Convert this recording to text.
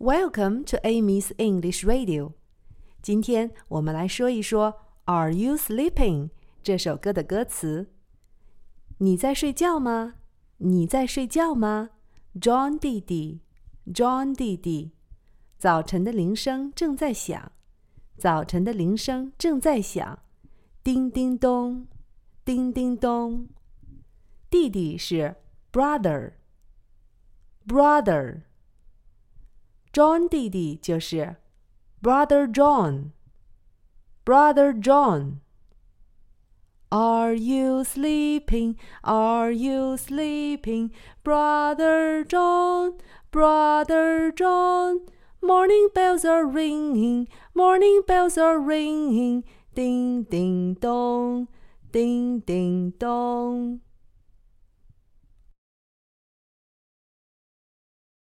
Welcome to Amy's English Radio。今天我们来说一说《Are You Sleeping》这首歌的歌词。你在睡觉吗？你在睡觉吗？John 弟弟，John 弟弟，早晨的铃声正在响，早晨的铃声正在响，叮叮咚，叮叮咚。弟弟是 brother，brother。John 弟弟就是 Brother John，Brother John。Are you sleeping? Are you sleeping, Brother John? Brother John. Morning bells are ringing, morning bells are ringing, ding ding dong, ding ding dong.